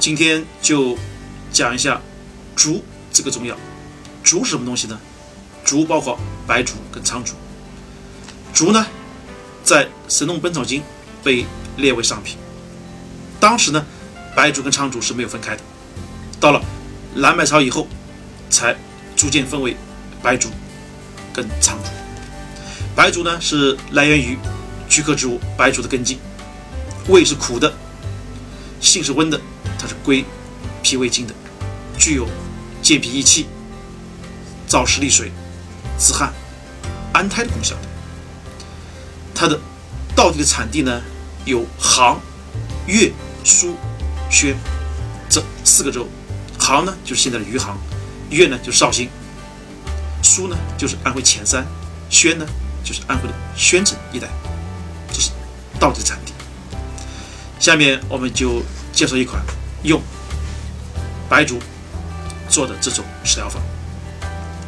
今天就讲一下竹这个中药。竹是什么东西呢？竹包括白术跟苍术。竹呢，在《神农本草经》被列为上品。当时呢，白术跟苍术是没有分开的。到了南北朝以后，才逐渐分为白术跟苍术。白术呢是来源于菊科植物白术的根茎，味是苦的，性是温的。它是归脾胃经的，具有健脾益气、燥湿利水、止汗、安胎的功效的。它的道地的产地呢，有杭、岳、苏、宣这四个州。杭呢就是现在的余杭，岳呢就是绍兴，苏呢就是安徽潜山，宣呢就是安徽的宣城一带。这是道地产地。下面我们就介绍一款。用白术做的这种食疗法，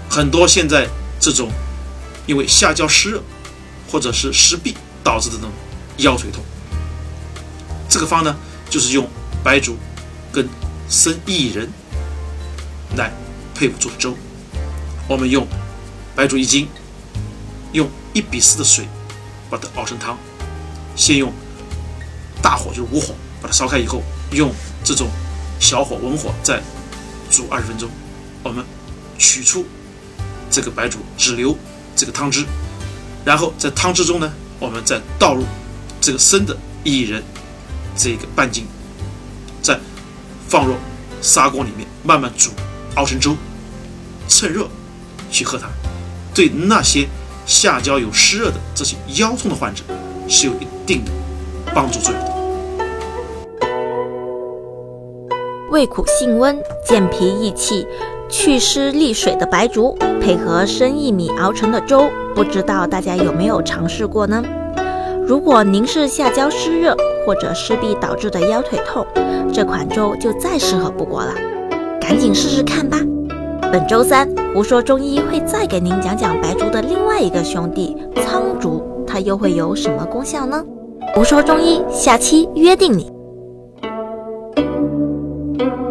很多现在这种因为下焦湿热或者是湿痹导致的那种腰腿痛，这个方呢就是用白术跟生薏仁来配伍做粥。我们用白术一斤，用一比四的水把它熬成汤，先用大火就是无火把它烧开以后用。这种小火文火再煮二十分钟，我们取出这个白术，只留这个汤汁，然后在汤汁中呢，我们再倒入这个生的薏仁这个半斤，再放入砂锅里面慢慢煮，熬成粥，趁热去喝它，对那些下焦有湿热的这些腰痛的患者是有一定的帮助作用。味苦性温、健脾益气、祛湿利水的白术，配合生薏米熬成的粥，不知道大家有没有尝试过呢？如果您是下焦湿热或者湿痹导致的腰腿痛，这款粥就再适合不过了，赶紧试试看吧！本周三，胡说中医会再给您讲讲白术的另外一个兄弟苍术，它又会有什么功效呢？胡说中医，下期约定你。thank you.